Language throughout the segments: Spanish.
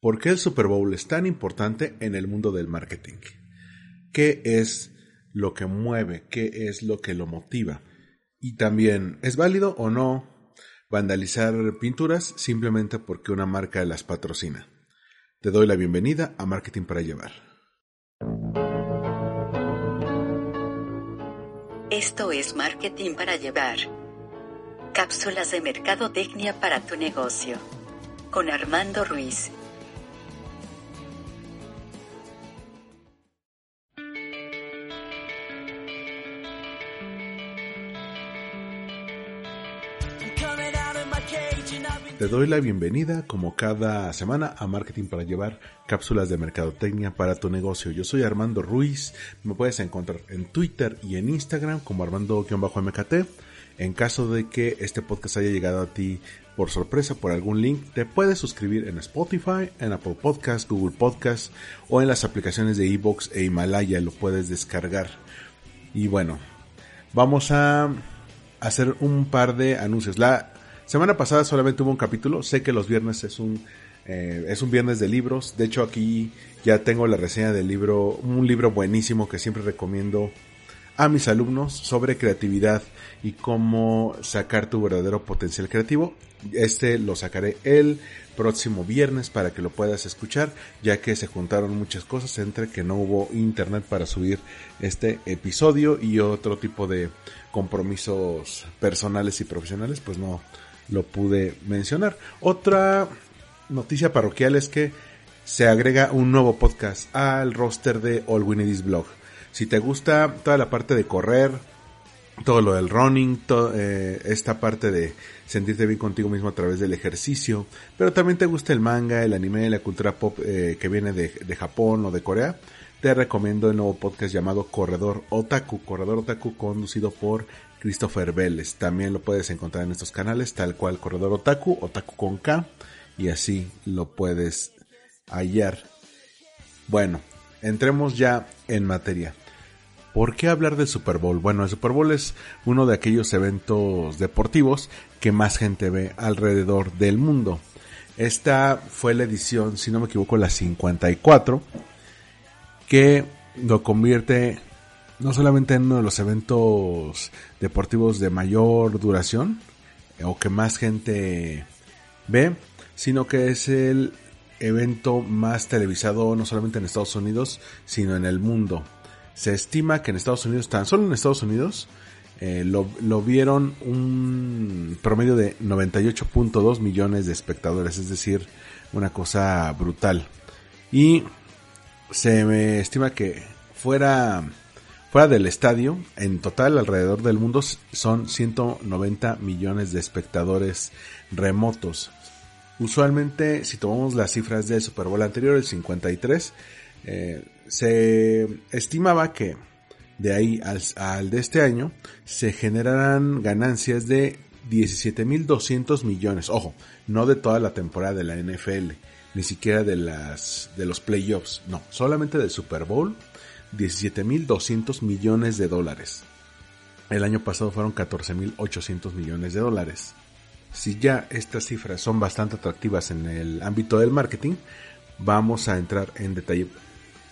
¿Por qué el Super Bowl es tan importante en el mundo del marketing? ¿Qué es lo que mueve? ¿Qué es lo que lo motiva? Y también, ¿es válido o no vandalizar pinturas simplemente porque una marca las patrocina? Te doy la bienvenida a Marketing para Llevar. Esto es Marketing para Llevar. Cápsulas de mercadotecnia para tu negocio. Con Armando Ruiz. Te doy la bienvenida como cada semana a Marketing para llevar cápsulas de mercadotecnia para tu negocio. Yo soy Armando Ruiz, me puedes encontrar en Twitter y en Instagram como Armando-MKT. En caso de que este podcast haya llegado a ti por sorpresa por algún link, te puedes suscribir en Spotify, en Apple Podcast, Google Podcast o en las aplicaciones de Evox e Himalaya, lo puedes descargar. Y bueno, vamos a hacer un par de anuncios. La Semana pasada solamente hubo un capítulo. Sé que los viernes es un eh, es un viernes de libros. De hecho aquí ya tengo la reseña del libro, un libro buenísimo que siempre recomiendo a mis alumnos sobre creatividad y cómo sacar tu verdadero potencial creativo. Este lo sacaré el próximo viernes para que lo puedas escuchar, ya que se juntaron muchas cosas entre que no hubo internet para subir este episodio y otro tipo de compromisos personales y profesionales, pues no, lo pude mencionar. Otra noticia parroquial es que se agrega un nuevo podcast al roster de All We Blog. Si te gusta toda la parte de correr, todo lo del running, eh, esta parte de sentirte bien contigo mismo a través del ejercicio, pero también te gusta el manga, el anime, la cultura pop eh, que viene de, de, Japón o de Corea, te recomiendo el nuevo podcast llamado Corredor Otaku, Corredor Otaku conducido por Christopher Vélez. También lo puedes encontrar en estos canales, tal cual Corredor Otaku, Otaku con K, y así lo puedes hallar. Bueno, entremos ya en materia. ¿Por qué hablar del Super Bowl? Bueno, el Super Bowl es uno de aquellos eventos deportivos que más gente ve alrededor del mundo. Esta fue la edición, si no me equivoco, la 54, que lo convierte no solamente en uno de los eventos deportivos de mayor duración eh, o que más gente ve, sino que es el evento más televisado no solamente en Estados Unidos, sino en el mundo. Se estima que en Estados Unidos, tan solo en Estados Unidos, eh, lo, lo, vieron un promedio de 98.2 millones de espectadores, es decir, una cosa brutal. Y se me estima que fuera Fuera del estadio, en total alrededor del mundo son 190 millones de espectadores remotos. Usualmente, si tomamos las cifras del Super Bowl anterior, el 53, eh, se estimaba que de ahí al, al, de este año se generarán ganancias de 17.200 millones. Ojo, no de toda la temporada de la NFL, ni siquiera de las de los playoffs, no, solamente del Super Bowl 17.200 millones de dólares. El año pasado fueron 14.800 millones de dólares. Si ya estas cifras son bastante atractivas en el ámbito del marketing, vamos a entrar en detalle.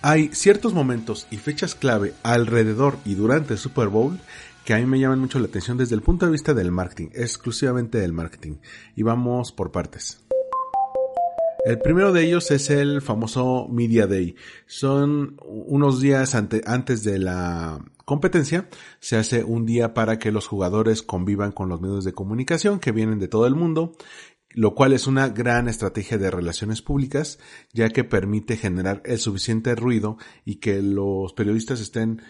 Hay ciertos momentos y fechas clave alrededor y durante el Super Bowl que a mí me llaman mucho la atención desde el punto de vista del marketing, exclusivamente del marketing. Y vamos por partes. El primero de ellos es el famoso Media Day. Son unos días antes de la competencia. Se hace un día para que los jugadores convivan con los medios de comunicación que vienen de todo el mundo lo cual es una gran estrategia de relaciones públicas, ya que permite generar el suficiente ruido y que los periodistas estén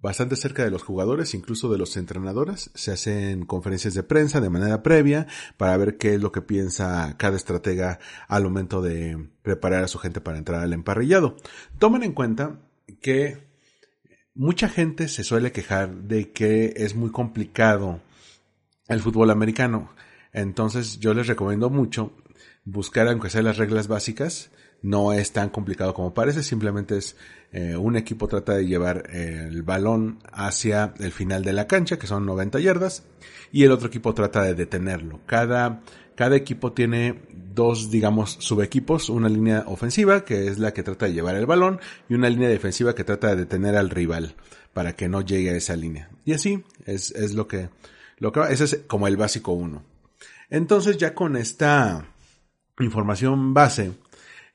bastante cerca de los jugadores, incluso de los entrenadores. Se hacen conferencias de prensa de manera previa para ver qué es lo que piensa cada estratega al momento de preparar a su gente para entrar al emparrillado. Tomen en cuenta que mucha gente se suele quejar de que es muy complicado el fútbol americano. Entonces yo les recomiendo mucho buscar aunque sea las reglas básicas no es tan complicado como parece, simplemente es eh, un equipo trata de llevar el balón hacia el final de la cancha, que son 90 yardas, y el otro equipo trata de detenerlo. Cada, cada equipo tiene dos, digamos, subequipos, una línea ofensiva, que es la que trata de llevar el balón, y una línea defensiva que trata de detener al rival para que no llegue a esa línea. Y así es, es lo que, lo que, ese es como el básico uno. Entonces ya con esta información base,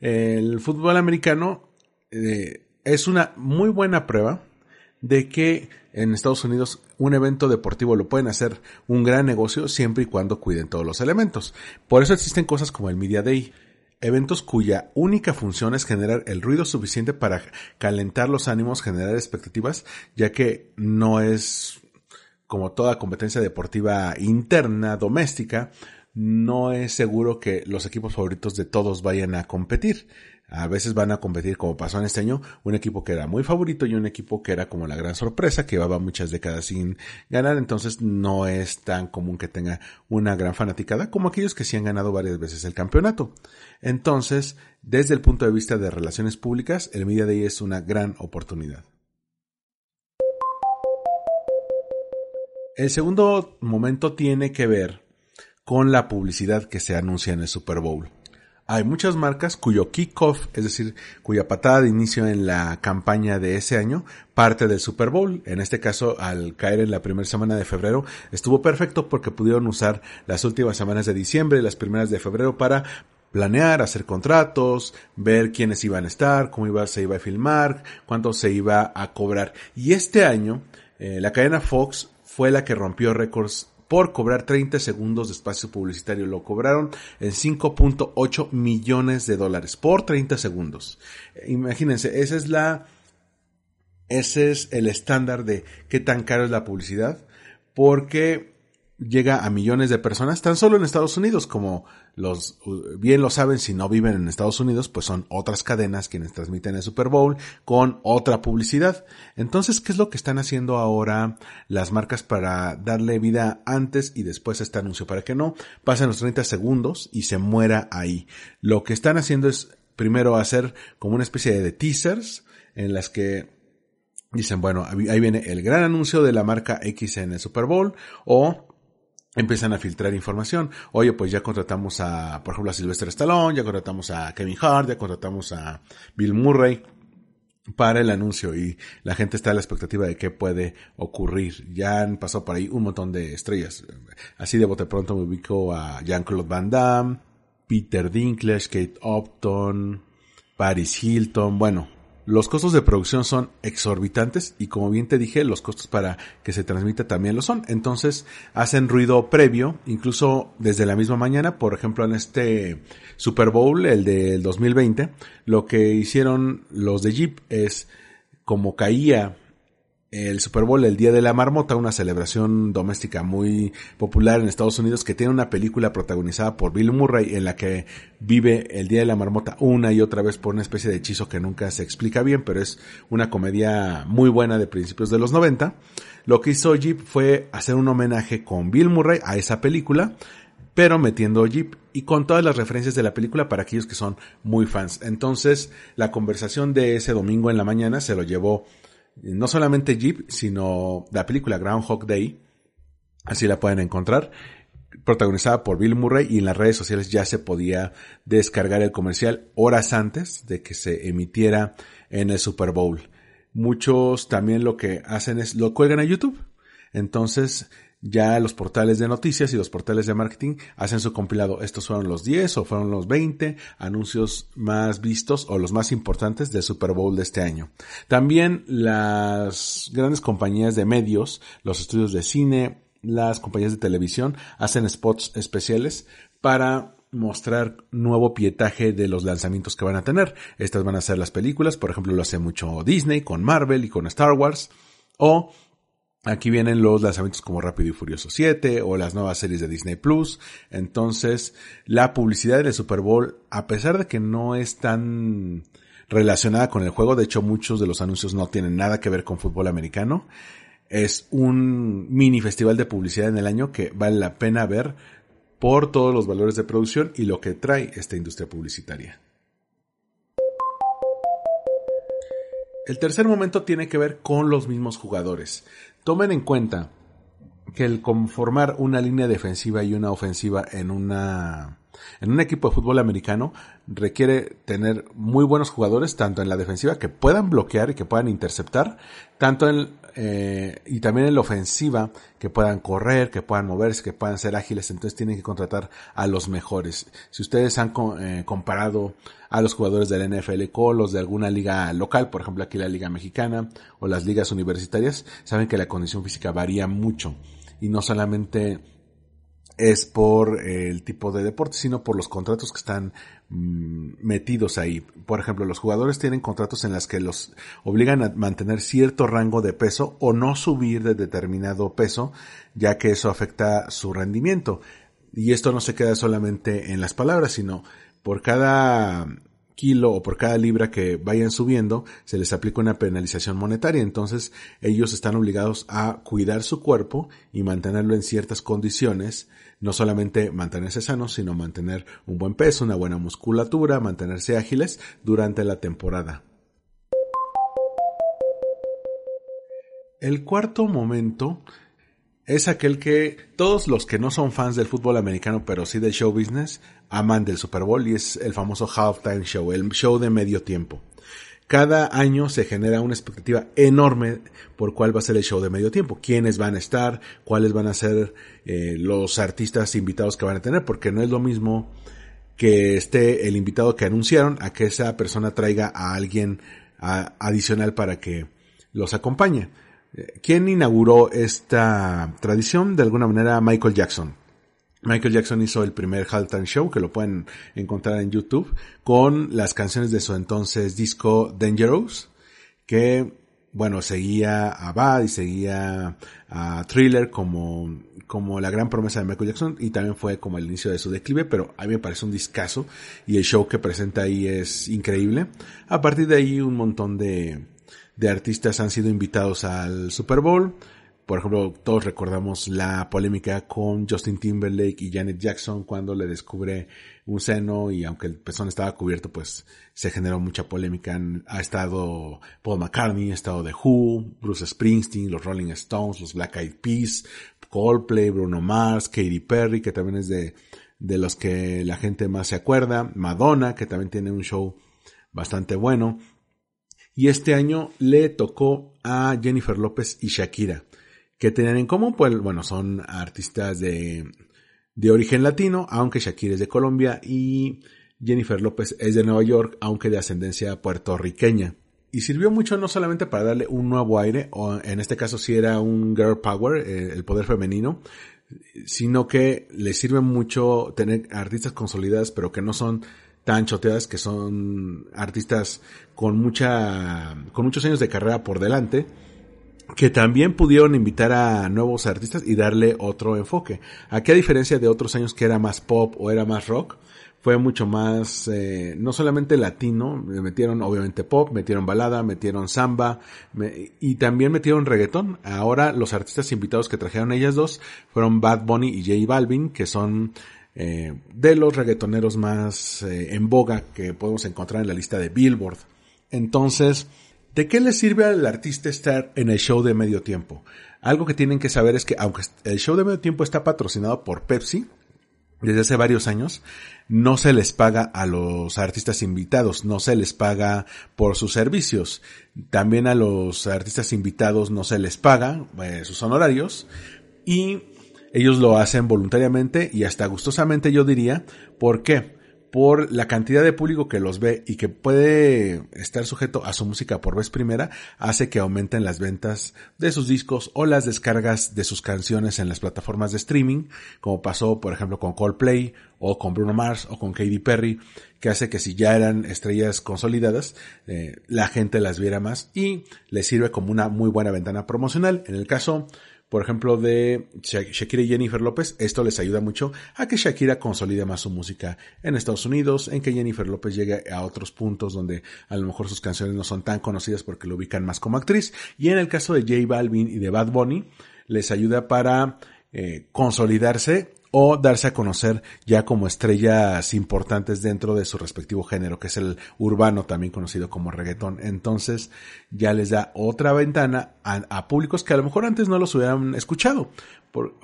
el fútbol americano eh, es una muy buena prueba de que en Estados Unidos un evento deportivo lo pueden hacer un gran negocio siempre y cuando cuiden todos los elementos. Por eso existen cosas como el Media Day, eventos cuya única función es generar el ruido suficiente para calentar los ánimos, generar expectativas, ya que no es como toda competencia deportiva interna, doméstica, no es seguro que los equipos favoritos de todos vayan a competir. A veces van a competir, como pasó en este año, un equipo que era muy favorito y un equipo que era como la gran sorpresa, que llevaba muchas décadas sin ganar, entonces no es tan común que tenga una gran fanaticada como aquellos que sí han ganado varias veces el campeonato. Entonces, desde el punto de vista de relaciones públicas, el Media Day es una gran oportunidad. El segundo momento tiene que ver con la publicidad que se anuncia en el Super Bowl. Hay muchas marcas cuyo kickoff, es decir, cuya patada de inicio en la campaña de ese año, parte del Super Bowl. En este caso, al caer en la primera semana de febrero, estuvo perfecto porque pudieron usar las últimas semanas de diciembre y las primeras de febrero para planear, hacer contratos, ver quiénes iban a estar, cómo iba, se iba a filmar, cuánto se iba a cobrar. Y este año, eh, la cadena Fox fue la que rompió récords por cobrar 30 segundos de espacio publicitario. Lo cobraron en 5.8 millones de dólares por 30 segundos. Imagínense, esa es la, ese es el estándar de qué tan caro es la publicidad, porque llega a millones de personas tan solo en Estados Unidos, como los bien lo saben si no viven en Estados Unidos, pues son otras cadenas quienes transmiten el Super Bowl con otra publicidad. Entonces, ¿qué es lo que están haciendo ahora las marcas para darle vida antes y después a este anuncio? Para que no pasen los 30 segundos y se muera ahí. Lo que están haciendo es primero hacer como una especie de teasers en las que dicen, bueno, ahí viene el gran anuncio de la marca X en el Super Bowl o empiezan a filtrar información. Oye, pues ya contratamos a, por ejemplo, a Sylvester Stallone, ya contratamos a Kevin Hart, ya contratamos a Bill Murray para el anuncio y la gente está a la expectativa de qué puede ocurrir. Ya han pasado por ahí un montón de estrellas. Así de bote pronto me ubico a Jean-Claude Van Damme, Peter Dinklage, Kate Upton, Paris Hilton, bueno, los costos de producción son exorbitantes y como bien te dije, los costos para que se transmita también lo son. Entonces hacen ruido previo, incluso desde la misma mañana. Por ejemplo, en este Super Bowl, el del 2020, lo que hicieron los de Jeep es como caía el Super Bowl, el Día de la Marmota, una celebración doméstica muy popular en Estados Unidos que tiene una película protagonizada por Bill Murray en la que vive el Día de la Marmota una y otra vez por una especie de hechizo que nunca se explica bien, pero es una comedia muy buena de principios de los 90. Lo que hizo Jeep fue hacer un homenaje con Bill Murray a esa película, pero metiendo Jeep y con todas las referencias de la película para aquellos que son muy fans. Entonces, la conversación de ese domingo en la mañana se lo llevó no solamente Jeep, sino la película Groundhog Day, así la pueden encontrar, protagonizada por Bill Murray y en las redes sociales ya se podía descargar el comercial horas antes de que se emitiera en el Super Bowl. Muchos también lo que hacen es lo cuelgan a YouTube. Entonces, ya los portales de noticias y los portales de marketing hacen su compilado. Estos fueron los 10 o fueron los 20 anuncios más vistos o los más importantes del Super Bowl de este año. También las grandes compañías de medios, los estudios de cine, las compañías de televisión hacen spots especiales para mostrar nuevo pietaje de los lanzamientos que van a tener. Estas van a ser las películas, por ejemplo, lo hace mucho Disney con Marvel y con Star Wars o Aquí vienen los lanzamientos como Rápido y Furioso 7 o las nuevas series de Disney Plus. Entonces, la publicidad del Super Bowl, a pesar de que no es tan relacionada con el juego, de hecho muchos de los anuncios no tienen nada que ver con fútbol americano, es un mini festival de publicidad en el año que vale la pena ver por todos los valores de producción y lo que trae esta industria publicitaria. El tercer momento tiene que ver con los mismos jugadores. Tomen en cuenta que el conformar una línea defensiva y una ofensiva en una en un equipo de fútbol americano requiere tener muy buenos jugadores, tanto en la defensiva que puedan bloquear y que puedan interceptar, tanto en, eh, y también en la ofensiva que puedan correr, que puedan moverse, que puedan ser ágiles. Entonces tienen que contratar a los mejores. Si ustedes han eh, comparado a los jugadores del NFL con los de alguna liga local, por ejemplo aquí la liga mexicana o las ligas universitarias, saben que la condición física varía mucho y no solamente es por el tipo de deporte, sino por los contratos que están mm, metidos ahí. Por ejemplo, los jugadores tienen contratos en los que los obligan a mantener cierto rango de peso o no subir de determinado peso, ya que eso afecta su rendimiento. Y esto no se queda solamente en las palabras, sino por cada kilo o por cada libra que vayan subiendo, se les aplica una penalización monetaria. Entonces, ellos están obligados a cuidar su cuerpo y mantenerlo en ciertas condiciones. No solamente mantenerse sanos, sino mantener un buen peso, una buena musculatura, mantenerse ágiles durante la temporada. El cuarto momento es aquel que todos los que no son fans del fútbol americano, pero sí del show business, aman del Super Bowl y es el famoso halftime show, el show de medio tiempo. Cada año se genera una expectativa enorme por cuál va a ser el show de medio tiempo, quiénes van a estar, cuáles van a ser eh, los artistas invitados que van a tener, porque no es lo mismo que esté el invitado que anunciaron a que esa persona traiga a alguien adicional para que los acompañe. ¿Quién inauguró esta tradición? De alguna manera Michael Jackson. Michael Jackson hizo el primer halftime show, que lo pueden encontrar en YouTube, con las canciones de su entonces disco Dangerous, que, bueno, seguía a Bad y seguía a Thriller como, como la gran promesa de Michael Jackson y también fue como el inicio de su declive, pero a mí me parece un discazo y el show que presenta ahí es increíble. A partir de ahí un montón de, de artistas han sido invitados al Super Bowl. Por ejemplo, todos recordamos la polémica con Justin Timberlake y Janet Jackson cuando le descubre un seno y aunque el pezón estaba cubierto, pues se generó mucha polémica. Ha estado Paul McCartney, ha estado The Who, Bruce Springsteen, los Rolling Stones, los Black Eyed Peas, Coldplay, Bruno Mars, Katy Perry, que también es de, de los que la gente más se acuerda, Madonna, que también tiene un show bastante bueno. Y este año le tocó a Jennifer López y Shakira. ¿Qué tenían en común? Pues bueno, son artistas de, de origen latino, aunque Shakira es de Colombia y Jennifer López es de Nueva York, aunque de ascendencia puertorriqueña. Y sirvió mucho no solamente para darle un nuevo aire, o en este caso sí era un girl power, eh, el poder femenino, sino que le sirve mucho tener artistas consolidadas, pero que no son tan choteadas que son artistas con mucha, con muchos años de carrera por delante, que también pudieron invitar a nuevos artistas y darle otro enfoque. Aquí a diferencia de otros años que era más pop o era más rock, fue mucho más, eh, no solamente latino, metieron obviamente pop, metieron balada, metieron samba y también metieron reggaetón. Ahora los artistas invitados que trajeron ellas dos fueron Bad Bunny y J Balvin, que son eh, de los reggaetoneros más eh, en boga que podemos encontrar en la lista de Billboard. Entonces, ¿de qué le sirve al artista estar en el show de medio tiempo? Algo que tienen que saber es que aunque el show de medio tiempo está patrocinado por Pepsi, desde hace varios años, no se les paga a los artistas invitados, no se les paga por sus servicios. También a los artistas invitados no se les paga eh, sus honorarios y ellos lo hacen voluntariamente y hasta gustosamente yo diría. ¿Por qué? Por la cantidad de público que los ve y que puede estar sujeto a su música por vez primera, hace que aumenten las ventas de sus discos o las descargas de sus canciones en las plataformas de streaming, como pasó por ejemplo con Coldplay o con Bruno Mars o con Katy Perry, que hace que si ya eran estrellas consolidadas, eh, la gente las viera más y les sirve como una muy buena ventana promocional. En el caso por ejemplo, de Shakira y Jennifer López, esto les ayuda mucho a que Shakira consolide más su música en Estados Unidos, en que Jennifer López llegue a otros puntos donde a lo mejor sus canciones no son tan conocidas porque lo ubican más como actriz. Y en el caso de J Balvin y de Bad Bunny, les ayuda para eh, consolidarse o darse a conocer ya como estrellas importantes dentro de su respectivo género, que es el urbano, también conocido como reggaetón. Entonces ya les da otra ventana a, públicos que a lo mejor antes no los hubieran escuchado,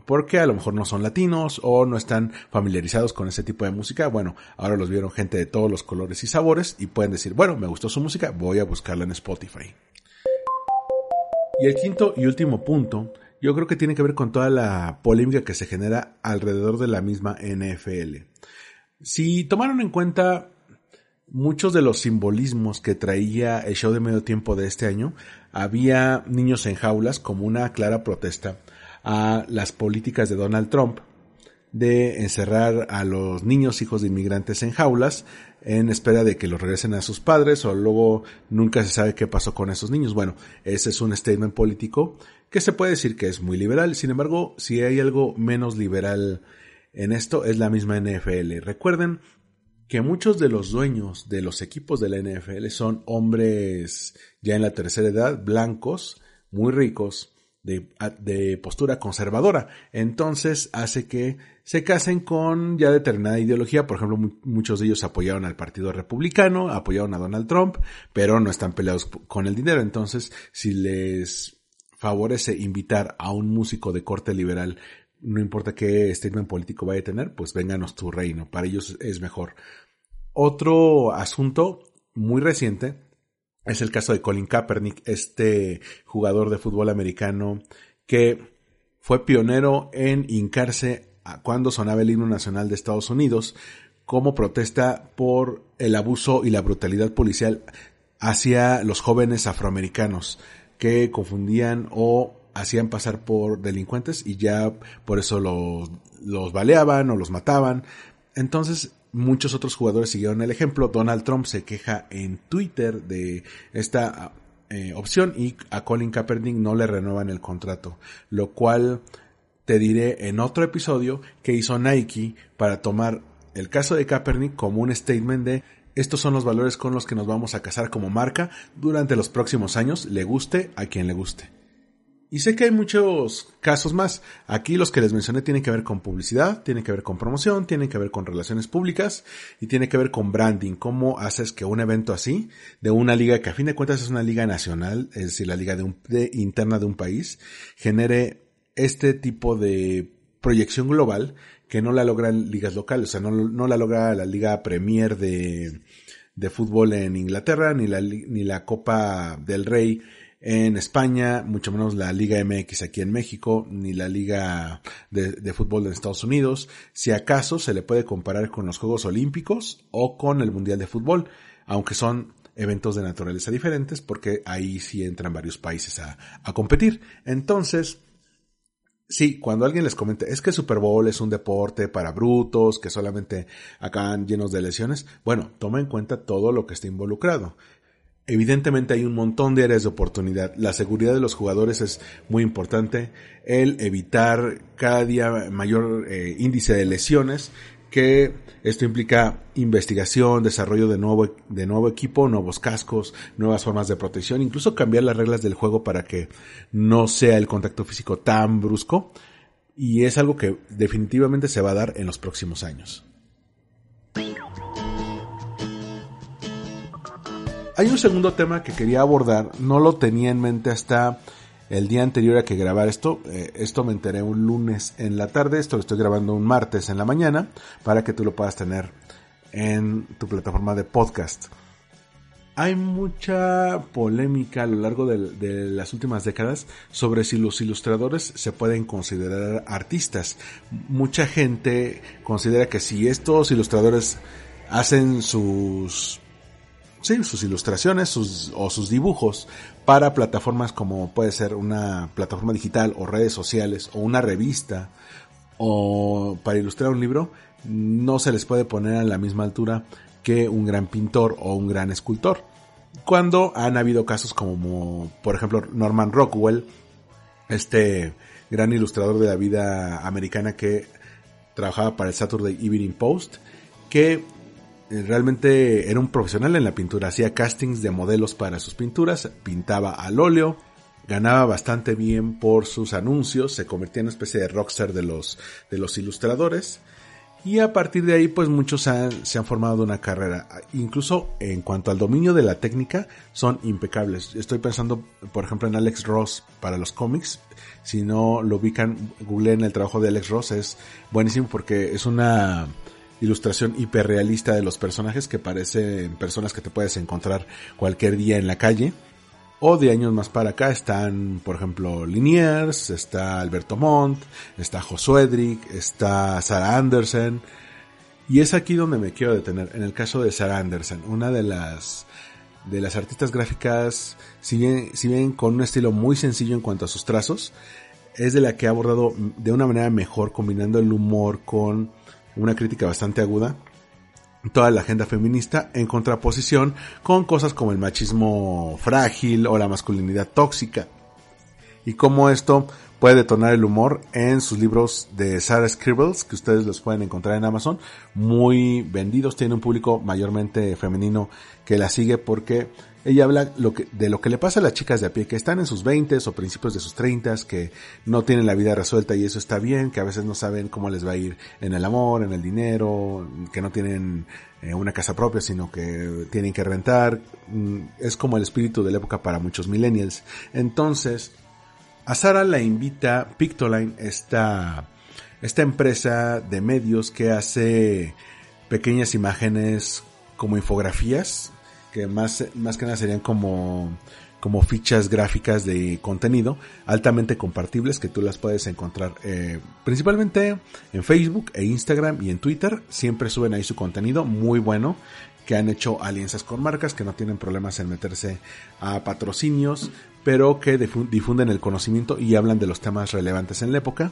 porque a lo mejor no son latinos o no están familiarizados con ese tipo de música. Bueno, ahora los vieron gente de todos los colores y sabores y pueden decir, bueno, me gustó su música, voy a buscarla en Spotify. Y el quinto y último punto yo creo que tiene que ver con toda la polémica que se genera alrededor de la misma NFL. Si tomaron en cuenta muchos de los simbolismos que traía el show de medio tiempo de este año, había niños en jaulas como una clara protesta a las políticas de Donald Trump de encerrar a los niños hijos de inmigrantes en jaulas en espera de que los regresen a sus padres o luego nunca se sabe qué pasó con esos niños. Bueno, ese es un statement político que se puede decir que es muy liberal. Sin embargo, si hay algo menos liberal en esto, es la misma NFL. Recuerden que muchos de los dueños de los equipos de la NFL son hombres ya en la tercera edad, blancos, muy ricos, de, postura conservadora. Entonces hace que se casen con ya determinada ideología. Por ejemplo, muchos de ellos apoyaron al Partido Republicano, apoyaron a Donald Trump, pero no están peleados con el dinero. Entonces, si les favorece invitar a un músico de corte liberal, no importa qué statement político vaya a tener, pues vénganos tu reino, para ellos es mejor. Otro asunto muy reciente es el caso de Colin Kaepernick, este jugador de fútbol americano que fue pionero en hincarse cuando sonaba el himno nacional de Estados Unidos como protesta por el abuso y la brutalidad policial hacia los jóvenes afroamericanos que confundían o hacían pasar por delincuentes y ya por eso los, los baleaban o los mataban. Entonces muchos otros jugadores siguieron el ejemplo. Donald Trump se queja en Twitter de esta eh, opción y a Colin Kaepernick no le renuevan el contrato, lo cual te diré en otro episodio que hizo Nike para tomar el caso de Kaepernick como un statement de estos son los valores con los que nos vamos a casar como marca durante los próximos años, le guste a quien le guste. Y sé que hay muchos casos más. Aquí los que les mencioné tienen que ver con publicidad, tienen que ver con promoción, tienen que ver con relaciones públicas y tiene que ver con branding. ¿Cómo haces que un evento así, de una liga que a fin de cuentas es una liga nacional, es decir, la liga interna de un país, genere este tipo de proyección global que no la logran ligas locales, o sea, no, la logra la Liga Premier de, de fútbol en Inglaterra, ni la, ni la Copa del Rey en España, mucho menos la Liga MX aquí en México, ni la Liga de, Fútbol de Estados Unidos. Si acaso se le puede comparar con los Juegos Olímpicos o con el Mundial de Fútbol, aunque son eventos de naturaleza diferentes porque ahí sí entran varios países a, a competir. Entonces, Sí, cuando alguien les comenta, es que Super Bowl es un deporte para brutos, que solamente acaban llenos de lesiones, bueno, toma en cuenta todo lo que está involucrado. Evidentemente hay un montón de áreas de oportunidad. La seguridad de los jugadores es muy importante. El evitar cada día mayor eh, índice de lesiones, que esto implica investigación, desarrollo de nuevo, de nuevo equipo, nuevos cascos, nuevas formas de protección, incluso cambiar las reglas del juego para que no sea el contacto físico tan brusco. Y es algo que definitivamente se va a dar en los próximos años. Hay un segundo tema que quería abordar, no lo tenía en mente hasta el día anterior a que grabar esto. Eh, esto me enteré un lunes en la tarde, esto lo estoy grabando un martes en la mañana para que tú lo puedas tener en tu plataforma de podcast. Hay mucha polémica a lo largo de, de, las últimas décadas sobre si los ilustradores se pueden considerar artistas. Mucha gente considera que si estos ilustradores hacen sus sí, sus ilustraciones sus, o sus dibujos para plataformas como puede ser una plataforma digital o redes sociales o una revista o para ilustrar un libro, no se les puede poner a la misma altura que un gran pintor o un gran escultor. Cuando han habido casos como, por ejemplo, Norman Rockwell, este gran ilustrador de la vida americana que trabajaba para el Saturday Evening Post, que realmente era un profesional en la pintura, hacía castings de modelos para sus pinturas, pintaba al óleo, ganaba bastante bien por sus anuncios, se convertía en una especie de rockstar de los, de los ilustradores. Y a partir de ahí, pues muchos se han formado una carrera. Incluso en cuanto al dominio de la técnica, son impecables. Estoy pensando, por ejemplo, en Alex Ross para los cómics. Si no lo ubican, en el trabajo de Alex Ross. Es buenísimo porque es una ilustración hiperrealista de los personajes que parecen personas que te puedes encontrar cualquier día en la calle. O de años más para acá están, por ejemplo, Liniers, está Alberto Montt, está Josué Edric, está Sarah Anderson. Y es aquí donde me quiero detener. En el caso de Sarah Anderson, una de las de las artistas gráficas, si bien, si bien con un estilo muy sencillo en cuanto a sus trazos, es de la que ha abordado de una manera mejor combinando el humor con una crítica bastante aguda toda la agenda feminista en contraposición con cosas como el machismo frágil o la masculinidad tóxica. Y cómo esto puede detonar el humor en sus libros de Sarah Scribbles, que ustedes los pueden encontrar en Amazon, muy vendidos, tiene un público mayormente femenino que la sigue porque ella habla lo que, de lo que le pasa a las chicas de a pie, que están en sus 20 o principios de sus 30, que no tienen la vida resuelta y eso está bien, que a veces no saben cómo les va a ir en el amor, en el dinero, que no tienen eh, una casa propia, sino que tienen que rentar. Mm, es como el espíritu de la época para muchos millennials. Entonces, a Sara la invita Pictoline, esta, esta empresa de medios que hace pequeñas imágenes como infografías que más, más que nada serían como, como fichas gráficas de contenido altamente compartibles que tú las puedes encontrar eh, principalmente en Facebook e Instagram y en Twitter. Siempre suben ahí su contenido muy bueno que han hecho alianzas con marcas que no tienen problemas en meterse a patrocinios, pero que difunden el conocimiento y hablan de los temas relevantes en la época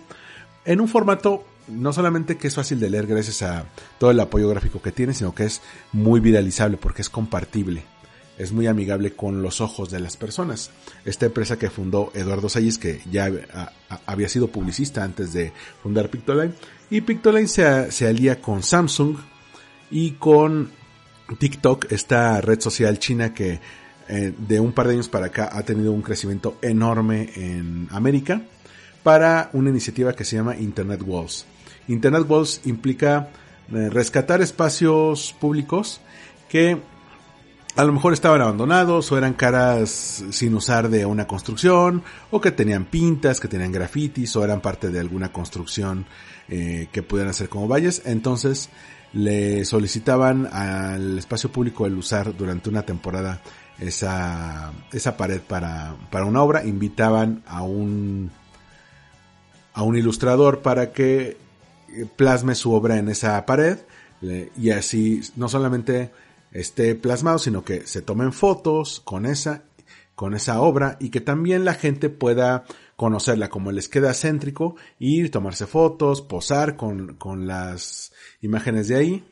en un formato no solamente que es fácil de leer gracias a todo el apoyo gráfico que tiene, sino que es muy viralizable porque es compartible. Es muy amigable con los ojos de las personas. Esta empresa que fundó Eduardo Salles, que ya había sido publicista antes de fundar Pictoline, y Pictoline se, alía con Samsung y con TikTok, esta red social china que eh, de un par de años para acá ha tenido un crecimiento enorme en América para una iniciativa que se llama Internet Walls. Internet Walls implica eh, rescatar espacios públicos que a lo mejor estaban abandonados o eran caras sin usar de una construcción o que tenían pintas, que tenían grafitis o eran parte de alguna construcción eh, que pudieran ser como valles. Entonces le solicitaban al espacio público el usar durante una temporada esa, esa pared para, para una obra. Invitaban a un, a un ilustrador para que plasme su obra en esa pared y así no solamente esté plasmado, sino que se tomen fotos con esa, con esa obra y que también la gente pueda conocerla como les queda céntrico, ir, tomarse fotos, posar con, con las imágenes de ahí.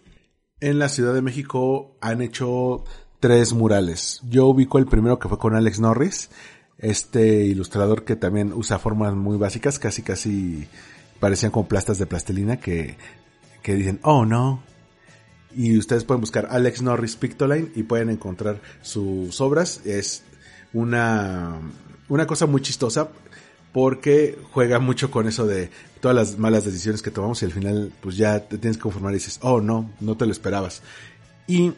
En la Ciudad de México han hecho tres murales. Yo ubico el primero que fue con Alex Norris, este ilustrador que también usa formas muy básicas, casi casi parecían como plastas de plastilina que, que dicen, oh no. Y ustedes pueden buscar Alex Norris Pictoline y pueden encontrar sus obras. Es una, una cosa muy chistosa porque juega mucho con eso de todas las malas decisiones que tomamos y al final pues ya te tienes que conformar y dices, oh no, no te lo esperabas. Y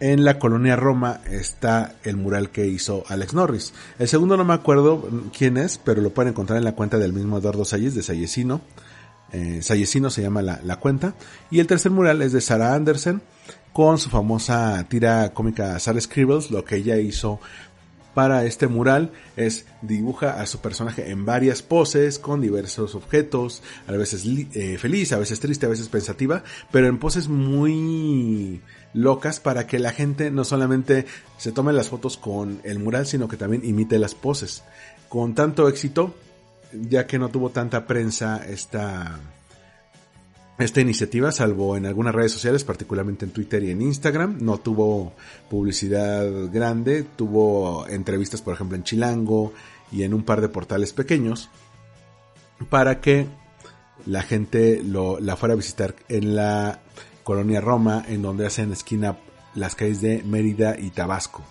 en la colonia Roma está el mural que hizo Alex Norris. El segundo no me acuerdo quién es, pero lo pueden encontrar en la cuenta del mismo Eduardo Salles de Sallecino. Eh, Sallecino se llama la, cuenta. Y el tercer mural es de Sarah Anderson con su famosa tira cómica Sarah Scribbles, lo que ella hizo para este mural es dibuja a su personaje en varias poses con diversos objetos, a veces eh, feliz, a veces triste, a veces pensativa, pero en poses muy locas para que la gente no solamente se tome las fotos con el mural, sino que también imite las poses. Con tanto éxito, ya que no tuvo tanta prensa esta, esta iniciativa, salvo en algunas redes sociales, particularmente en Twitter y en Instagram, no tuvo publicidad grande, tuvo entrevistas, por ejemplo, en Chilango y en un par de portales pequeños, para que la gente lo, la fuera a visitar en la Colonia Roma, en donde hacen esquina las calles de Mérida y Tabasco.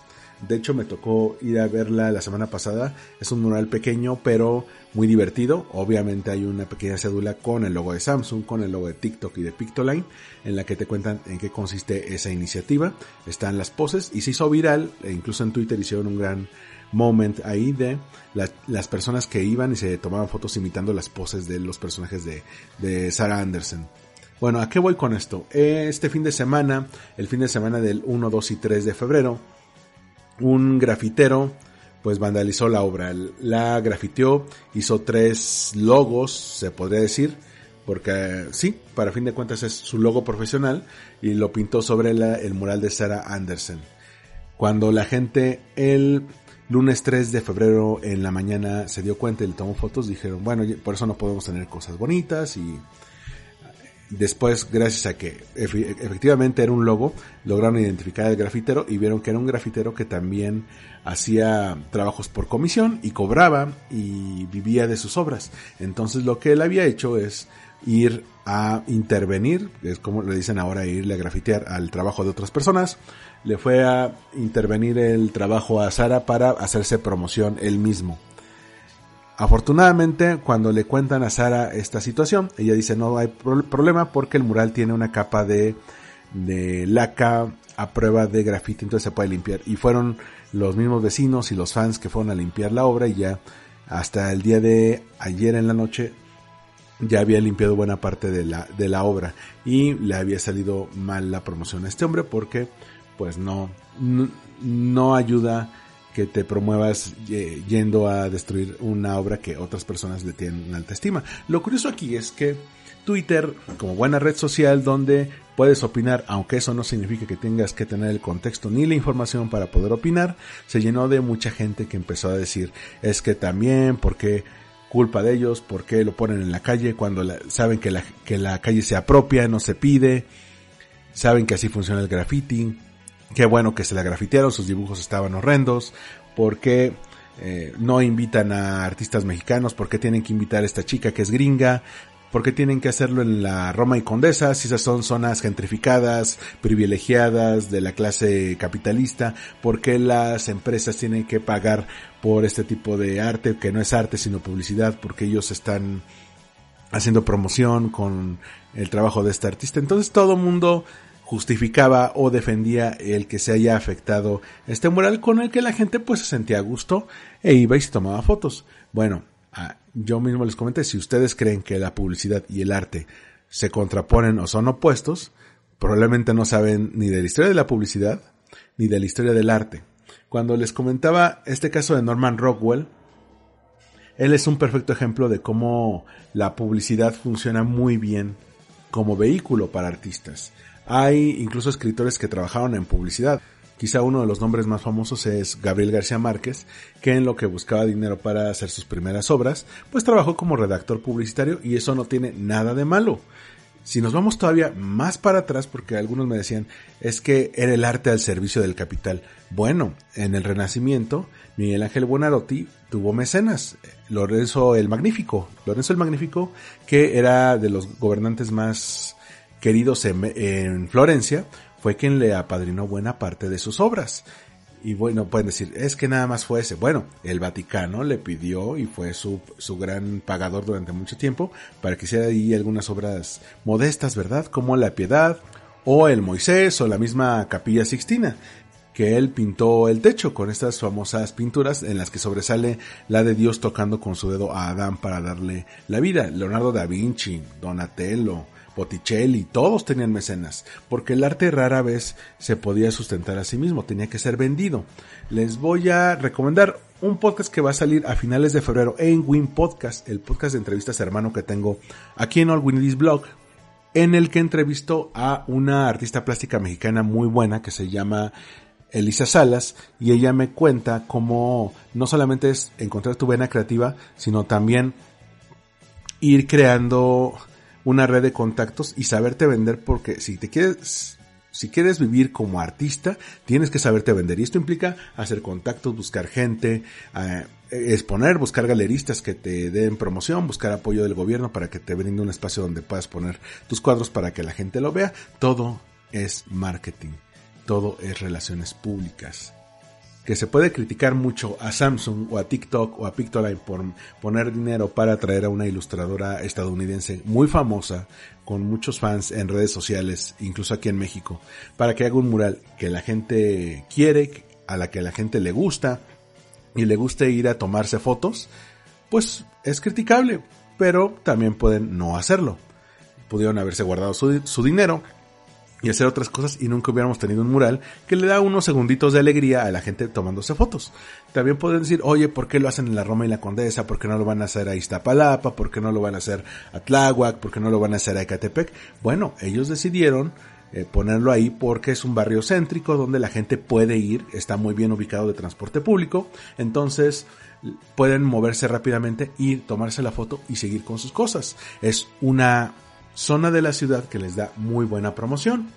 De hecho, me tocó ir a verla la semana pasada. Es un mural pequeño, pero muy divertido. Obviamente hay una pequeña cédula con el logo de Samsung, con el logo de TikTok y de Pictoline, en la que te cuentan en qué consiste esa iniciativa. Están las poses y se hizo viral, e incluso en Twitter hicieron un gran moment ahí de las personas que iban y se tomaban fotos imitando las poses de los personajes de, de Sarah Anderson. Bueno, ¿a qué voy con esto? Este fin de semana, el fin de semana del 1, 2 y 3 de febrero, un grafitero pues vandalizó la obra. La grafiteó, hizo tres logos, se podría decir, porque sí, para fin de cuentas es su logo profesional y lo pintó sobre el mural de Sarah Anderson. Cuando la gente el lunes 3 de febrero en la mañana se dio cuenta y le tomó fotos, dijeron, bueno, por eso no podemos tener cosas bonitas y después, gracias a que efectivamente era un logo, lograron identificar al grafitero y vieron que era un grafitero que también hacía trabajos por comisión y cobraba y vivía de sus obras. Entonces lo que él había hecho es ir a intervenir, es como le dicen ahora, irle a grafitear al trabajo de otras personas, le fue a intervenir el trabajo a Sara para hacerse promoción él mismo. Afortunadamente, cuando le cuentan a Sara esta situación, ella dice no hay problema porque el mural tiene una capa de, de laca a prueba de grafiti, entonces se puede limpiar. Y fueron los mismos vecinos y los fans que fueron a limpiar la obra y ya hasta el día de ayer en la noche ya había limpiado buena parte de la, de la obra y le había salido mal la promoción a este hombre porque pues no, no, ayuda que te promuevas yendo a destruir una obra que otras personas le tienen en alta estima. Lo curioso aquí es que Twitter, como buena red social donde puedes opinar, aunque eso no significa que tengas que tener el contexto ni la información para poder opinar, se llenó de mucha gente que empezó a decir, es que también, porque culpa de ellos, porque lo ponen en la calle cuando saben que la, que la calle se apropia, no se pide, saben que así funciona el graffiti, Qué bueno que se la grafitearon, sus dibujos estaban horrendos. ¿Por qué eh, no invitan a artistas mexicanos? ¿Por qué tienen que invitar a esta chica que es gringa? ¿Por qué tienen que hacerlo en la Roma y Condesa si esas son zonas gentrificadas, privilegiadas de la clase capitalista? ¿Por qué las empresas tienen que pagar por este tipo de arte que no es arte sino publicidad? Porque ellos están haciendo promoción con el trabajo de este artista. Entonces todo mundo justificaba o defendía el que se haya afectado este mural con el que la gente pues se sentía a gusto e iba y se tomaba fotos. Bueno, ah, yo mismo les comenté, si ustedes creen que la publicidad y el arte se contraponen o son opuestos, probablemente no saben ni de la historia de la publicidad ni de la historia del arte. Cuando les comentaba este caso de Norman Rockwell, él es un perfecto ejemplo de cómo la publicidad funciona muy bien como vehículo para artistas. Hay incluso escritores que trabajaron en publicidad. Quizá uno de los nombres más famosos es Gabriel García Márquez, que en lo que buscaba dinero para hacer sus primeras obras, pues trabajó como redactor publicitario y eso no tiene nada de malo. Si nos vamos todavía más para atrás, porque algunos me decían, es que era el arte al servicio del capital. Bueno, en el Renacimiento, Miguel Ángel Buonarroti tuvo mecenas. Lorenzo el Magnífico. Lorenzo el Magnífico, que era de los gobernantes más queridos en, Florencia, fue quien le apadrinó buena parte de sus obras. Y bueno, pueden decir, es que nada más fue ese. Bueno, el Vaticano le pidió y fue su, su gran pagador durante mucho tiempo para que hiciera ahí algunas obras modestas, ¿verdad? Como la Piedad, o el Moisés, o la misma Capilla Sixtina, que él pintó el techo con estas famosas pinturas en las que sobresale la de Dios tocando con su dedo a Adán para darle la vida. Leonardo da Vinci, Donatello, Botticelli, todos tenían mecenas, porque el arte rara vez se podía sustentar a sí mismo, tenía que ser vendido. Les voy a recomendar un podcast que va a salir a finales de febrero en Win Podcast, el podcast de entrevistas hermano que tengo aquí en All Winnie's Blog, en el que entrevisto a una artista plástica mexicana muy buena que se llama Elisa Salas y ella me cuenta cómo no solamente es encontrar tu vena creativa, sino también ir creando una red de contactos y saberte vender porque si te quieres si quieres vivir como artista, tienes que saberte vender. Y esto implica hacer contactos, buscar gente, eh, exponer, buscar galeristas que te den promoción, buscar apoyo del gobierno para que te brinde un espacio donde puedas poner tus cuadros para que la gente lo vea. Todo es marketing. Todo es relaciones públicas. Que se puede criticar mucho a Samsung o a TikTok o a Pictoline por poner dinero para traer a una ilustradora estadounidense muy famosa, con muchos fans en redes sociales, incluso aquí en México, para que haga un mural que la gente quiere, a la que la gente le gusta y le guste ir a tomarse fotos, pues es criticable, pero también pueden no hacerlo. Pudieron haberse guardado su, su dinero, y hacer otras cosas y nunca hubiéramos tenido un mural que le da unos segunditos de alegría a la gente tomándose fotos. También pueden decir, oye, ¿por qué lo hacen en la Roma y la Condesa? ¿Por qué no lo van a hacer a Iztapalapa? ¿Por qué no lo van a hacer a Tláhuac? ¿Por qué no lo van a hacer a Ecatepec? Bueno, ellos decidieron eh, ponerlo ahí porque es un barrio céntrico donde la gente puede ir, está muy bien ubicado de transporte público, entonces pueden moverse rápidamente y tomarse la foto y seguir con sus cosas. Es una zona de la ciudad que les da muy buena promoción.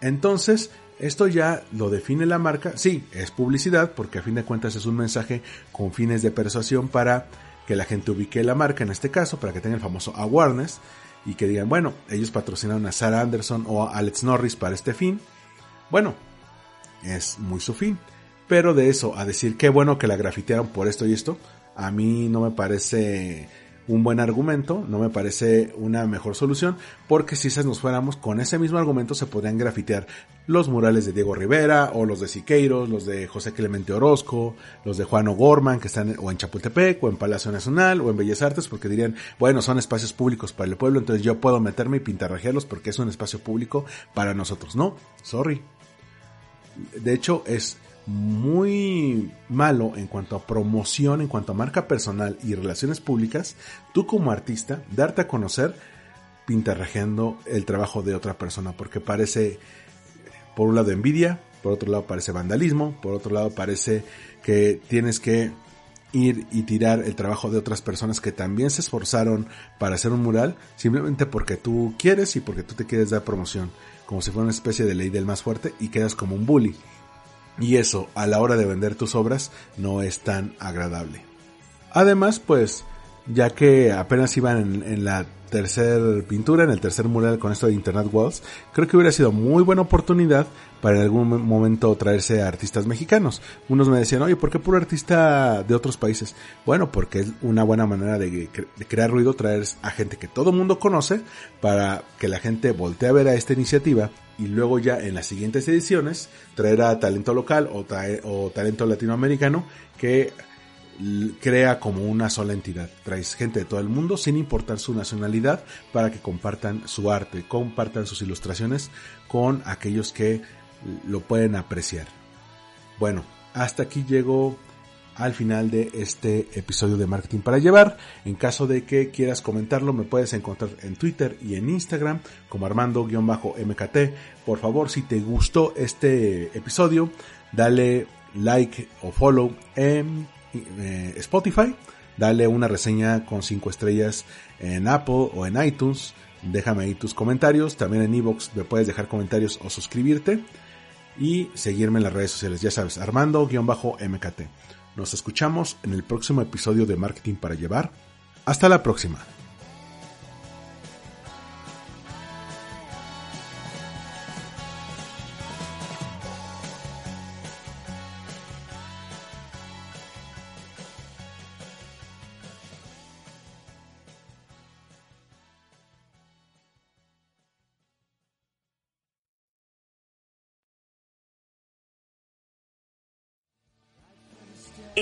Entonces, esto ya lo define la marca. Sí, es publicidad porque a fin de cuentas es un mensaje con fines de persuasión para que la gente ubique la marca en este caso, para que tenga el famoso awareness y que digan, bueno, ellos patrocinaron a Sarah Anderson o a Alex Norris para este fin. Bueno, es muy su fin. Pero de eso a decir qué bueno que la grafitearon por esto y esto, a mí no me parece un buen argumento, no me parece una mejor solución, porque si nos fuéramos con ese mismo argumento se podrían grafitear los murales de Diego Rivera, o los de Siqueiros, los de José Clemente Orozco, los de Juan O'Gorman, que están o en Chapultepec, o en Palacio Nacional, o en Bellas Artes, porque dirían, bueno, son espacios públicos para el pueblo, entonces yo puedo meterme y pintarrajearlos porque es un espacio público para nosotros. No, sorry. De hecho, es muy malo en cuanto a promoción, en cuanto a marca personal y relaciones públicas, tú como artista, darte a conocer pintarrajeando el trabajo de otra persona, porque parece, por un lado, envidia, por otro lado parece vandalismo, por otro lado parece que tienes que ir y tirar el trabajo de otras personas que también se esforzaron para hacer un mural, simplemente porque tú quieres y porque tú te quieres dar promoción, como si fuera una especie de ley del más fuerte y quedas como un bully. Y eso, a la hora de vender tus obras, no es tan agradable. Además, pues, ya que apenas iban en, la tercer pintura, en el tercer mural con esto de Internet Walls, creo que hubiera sido muy buena oportunidad para en algún momento traerse a artistas mexicanos. Unos me decían, oye, ¿por qué puro artista de otros países? Bueno, porque es una buena manera de, crear ruido, traer a gente que todo mundo conoce para que la gente voltee a ver a esta iniciativa y luego ya en las siguientes ediciones traer a talento local o, talento latinoamericano que crea como una sola entidad. Traes gente de todo el mundo sin importar su nacionalidad para que compartan su arte, compartan sus ilustraciones con aquellos que lo pueden apreciar. Bueno, hasta aquí llego al final de este episodio de Marketing para Llevar. En caso de que quieras comentarlo, me puedes encontrar en Twitter y en Instagram como Armando-MKT. Por favor, si te gustó este episodio, dale like o follow en eh, Spotify, dale una reseña con 5 estrellas en Apple o en iTunes. Déjame ahí tus comentarios. También en Evox me puedes dejar comentarios o suscribirte. Y seguirme en las redes sociales. Ya sabes, Armando-MKT. Nos escuchamos en el próximo episodio de Marketing para Llevar. Hasta la próxima.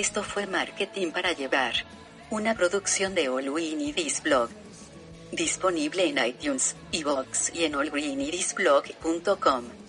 Esto fue Marketing para Llevar. Una producción de All This Blog. Disponible en iTunes, iVoox y en allgreenirisblog.com.